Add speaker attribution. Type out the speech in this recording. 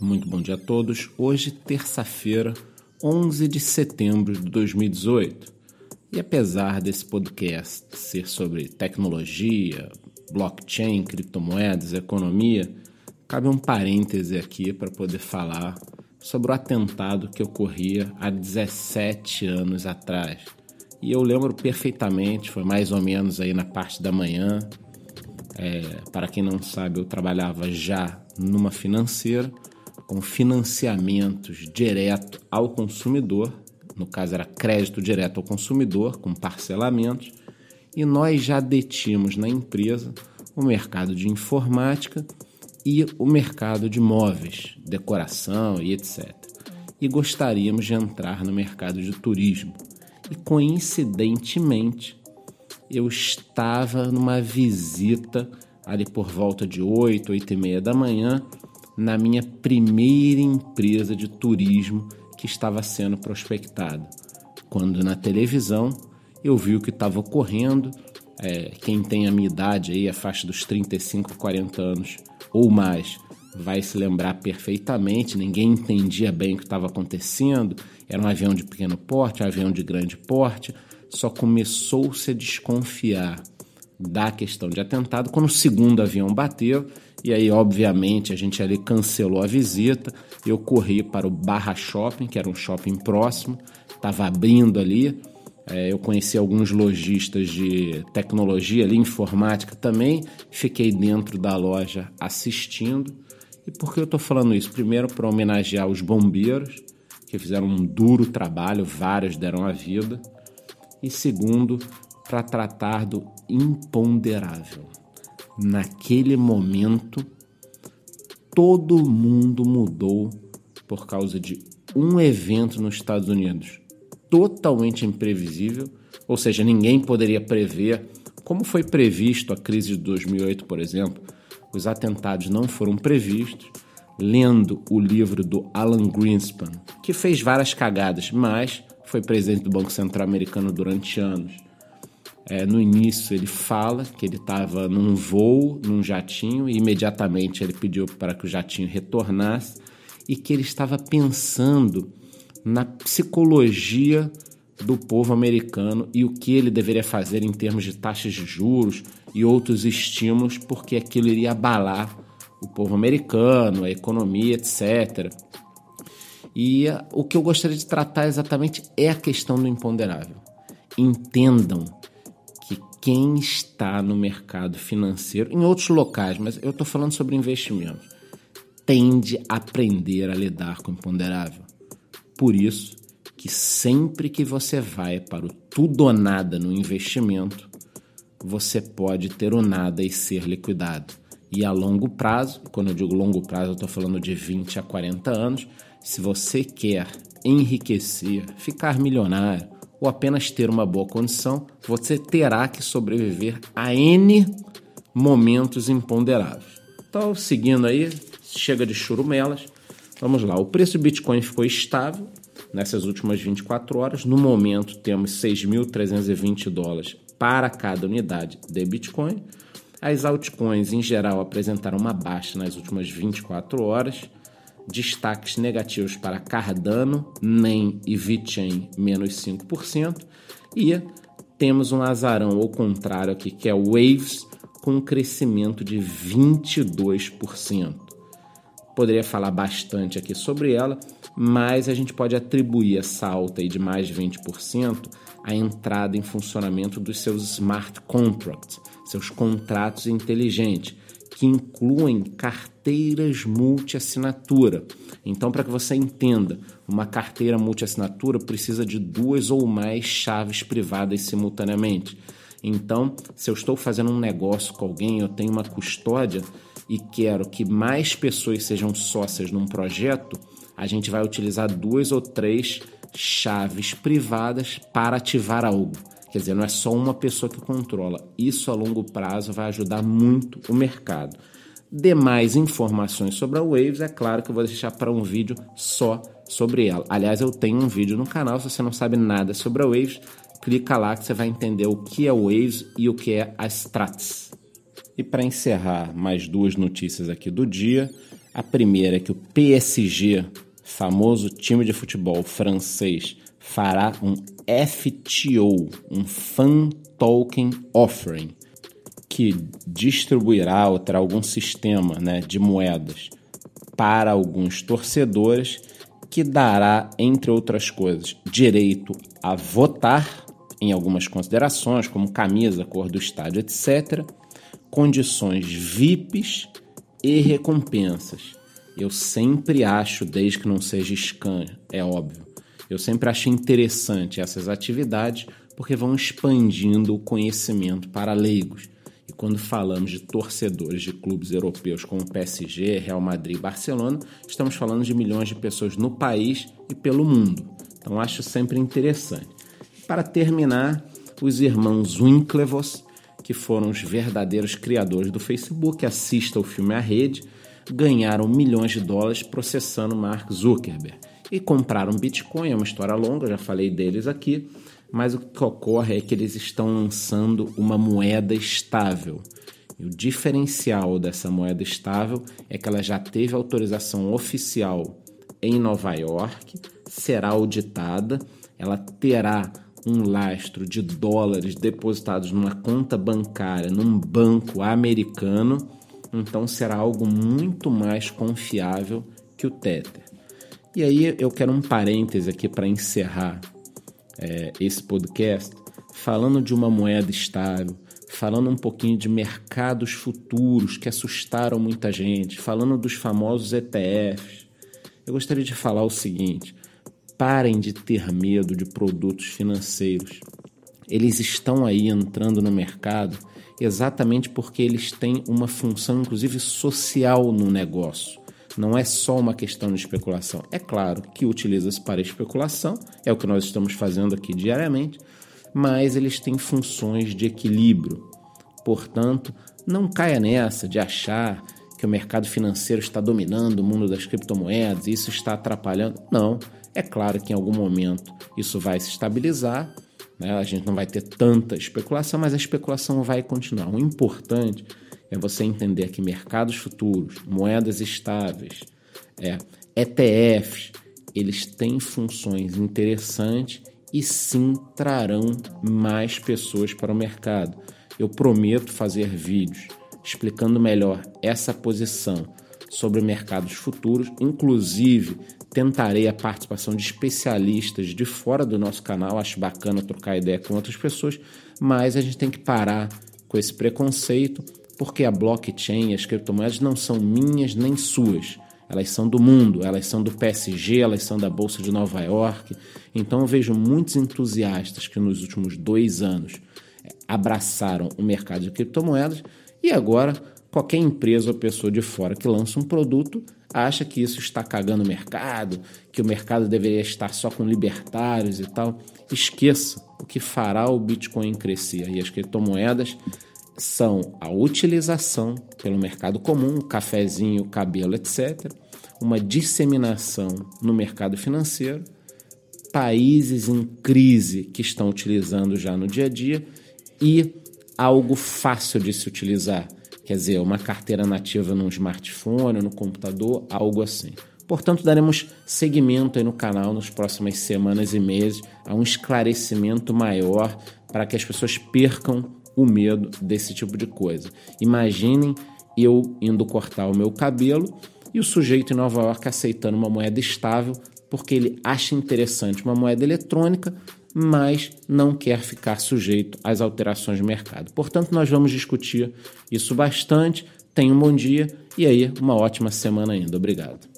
Speaker 1: Muito bom dia a todos. Hoje, terça-feira, 11 de setembro de 2018. E apesar desse podcast ser sobre tecnologia, blockchain, criptomoedas, economia, cabe um parêntese aqui para poder falar sobre o atentado que ocorria há 17 anos atrás. E eu lembro perfeitamente, foi mais ou menos aí na parte da manhã. É, para quem não sabe, eu trabalhava já numa financeira com financiamentos direto ao consumidor, no caso era crédito direto ao consumidor, com parcelamentos, e nós já detínhamos na empresa o mercado de informática e o mercado de móveis, decoração e etc. E gostaríamos de entrar no mercado de turismo. E coincidentemente, eu estava numa visita ali por volta de 8, 8 e meia da manhã na minha primeira empresa de turismo que estava sendo prospectada. Quando na televisão eu vi o que estava ocorrendo, é, quem tem a minha idade aí, a faixa dos 35, 40 anos ou mais, vai se lembrar perfeitamente. Ninguém entendia bem o que estava acontecendo. Era um avião de pequeno porte, um avião de grande porte. Só começou-se a desconfiar da questão de atentado quando o segundo avião bateu e aí, obviamente, a gente ali cancelou a visita. Eu corri para o Barra Shopping, que era um shopping próximo, estava abrindo ali. É, eu conheci alguns lojistas de tecnologia ali, informática também. Fiquei dentro da loja assistindo. E por que eu estou falando isso? Primeiro, para homenagear os bombeiros, que fizeram um duro trabalho, vários deram a vida. E segundo, para tratar do imponderável naquele momento, todo mundo mudou por causa de um evento nos Estados Unidos totalmente imprevisível, ou seja, ninguém poderia prever, como foi previsto a crise de 2008, por exemplo. Os atentados não foram previstos. Lendo o livro do Alan Greenspan, que fez várias cagadas, mas foi presidente do Banco Central Americano durante anos é, no início ele fala que ele estava num voo, num jatinho, e imediatamente ele pediu para que o jatinho retornasse e que ele estava pensando na psicologia do povo americano e o que ele deveria fazer em termos de taxas de juros e outros estímulos, porque aquilo iria abalar o povo americano, a economia, etc. E o que eu gostaria de tratar exatamente é a questão do imponderável. Entendam quem está no mercado financeiro, em outros locais, mas eu estou falando sobre investimentos, tende a aprender a lidar com o imponderável. Por isso que sempre que você vai para o tudo ou nada no investimento, você pode ter o nada e ser liquidado. E a longo prazo, quando eu digo longo prazo, eu estou falando de 20 a 40 anos, se você quer enriquecer, ficar milionário, ou apenas ter uma boa condição, você terá que sobreviver a N momentos imponderáveis. Então, seguindo aí, chega de churumelas. Vamos lá, o preço do Bitcoin ficou estável nessas últimas 24 horas. No momento, temos 6.320 dólares para cada unidade de Bitcoin. As altcoins, em geral, apresentaram uma baixa nas últimas 24 horas destaques negativos para Cardano, NEM e VeChain, menos 5%, e temos um azarão ao contrário aqui, que é Waves, com um crescimento de 22%. Poderia falar bastante aqui sobre ela, mas a gente pode atribuir essa alta aí de mais de 20% à entrada em funcionamento dos seus smart contracts, seus contratos inteligentes, que incluem carteiras multi-assinatura. Então, para que você entenda, uma carteira multi-assinatura precisa de duas ou mais chaves privadas simultaneamente. Então, se eu estou fazendo um negócio com alguém, eu tenho uma custódia e quero que mais pessoas sejam sócias num projeto, a gente vai utilizar duas ou três chaves privadas para ativar algo. Quer dizer, não é só uma pessoa que controla. Isso a longo prazo vai ajudar muito o mercado. Demais informações sobre a Waves, é claro que eu vou deixar para um vídeo só sobre ela. Aliás, eu tenho um vídeo no canal, se você não sabe nada sobre a Waves, clica lá que você vai entender o que é Waves e o que é a Strats. E para encerrar mais duas notícias aqui do dia, A primeira é que o PSG, famoso time de futebol francês, fará um FTO, um Fan Token Offering, que distribuirá ou terá algum sistema né, de moedas para alguns torcedores que dará, entre outras coisas, direito a votar em algumas considerações, como camisa, cor do estádio, etc., condições VIPs e recompensas. Eu sempre acho, desde que não seja scan, é óbvio, eu sempre acho interessante essas atividades porque vão expandindo o conhecimento para leigos. E quando falamos de torcedores de clubes europeus como PSG, Real Madrid e Barcelona, estamos falando de milhões de pessoas no país e pelo mundo. Então acho sempre interessante. Para terminar, os irmãos Winklevoss, que foram os verdadeiros criadores do Facebook, assista o filme A Rede, ganharam milhões de dólares processando Mark Zuckerberg. E compraram Bitcoin, é uma história longa, já falei deles aqui, mas o que ocorre é que eles estão lançando uma moeda estável. E o diferencial dessa moeda estável é que ela já teve autorização oficial em Nova York, será auditada, ela terá um lastro de dólares depositados numa conta bancária num banco americano, então será algo muito mais confiável que o Tether. E aí eu quero um parêntese aqui para encerrar é, esse podcast, falando de uma moeda estável, falando um pouquinho de mercados futuros que assustaram muita gente, falando dos famosos ETFs. Eu gostaria de falar o seguinte: parem de ter medo de produtos financeiros. Eles estão aí entrando no mercado exatamente porque eles têm uma função, inclusive social, no negócio não é só uma questão de especulação. É claro que utiliza-se para especulação, é o que nós estamos fazendo aqui diariamente, mas eles têm funções de equilíbrio. Portanto, não caia nessa de achar que o mercado financeiro está dominando o mundo das criptomoedas e isso está atrapalhando. Não. É claro que em algum momento isso vai se estabilizar, né? a gente não vai ter tanta especulação, mas a especulação vai continuar. O importante é você entender que mercados futuros, moedas estáveis, é, ETFs, eles têm funções interessantes e sim trarão mais pessoas para o mercado. Eu prometo fazer vídeos explicando melhor essa posição sobre mercados futuros, inclusive tentarei a participação de especialistas de fora do nosso canal, acho bacana trocar ideia com outras pessoas, mas a gente tem que parar com esse preconceito porque a blockchain, as criptomoedas não são minhas nem suas. Elas são do mundo, elas são do PSG, elas são da Bolsa de Nova York. Então eu vejo muitos entusiastas que nos últimos dois anos eh, abraçaram o mercado de criptomoedas e agora qualquer empresa ou pessoa de fora que lança um produto acha que isso está cagando o mercado, que o mercado deveria estar só com libertários e tal. Esqueça o que fará o Bitcoin crescer e as criptomoedas são a utilização pelo mercado comum, cafezinho, cabelo, etc., uma disseminação no mercado financeiro, países em crise que estão utilizando já no dia a dia e algo fácil de se utilizar, quer dizer, uma carteira nativa num smartphone, no computador, algo assim. Portanto, daremos seguimento aí no canal nas próximas semanas e meses a um esclarecimento maior para que as pessoas percam o medo desse tipo de coisa. Imaginem eu indo cortar o meu cabelo e o sujeito em Nova York aceitando uma moeda estável porque ele acha interessante uma moeda eletrônica, mas não quer ficar sujeito às alterações de mercado. Portanto, nós vamos discutir isso bastante. Tenha um bom dia e aí uma ótima semana ainda. Obrigado.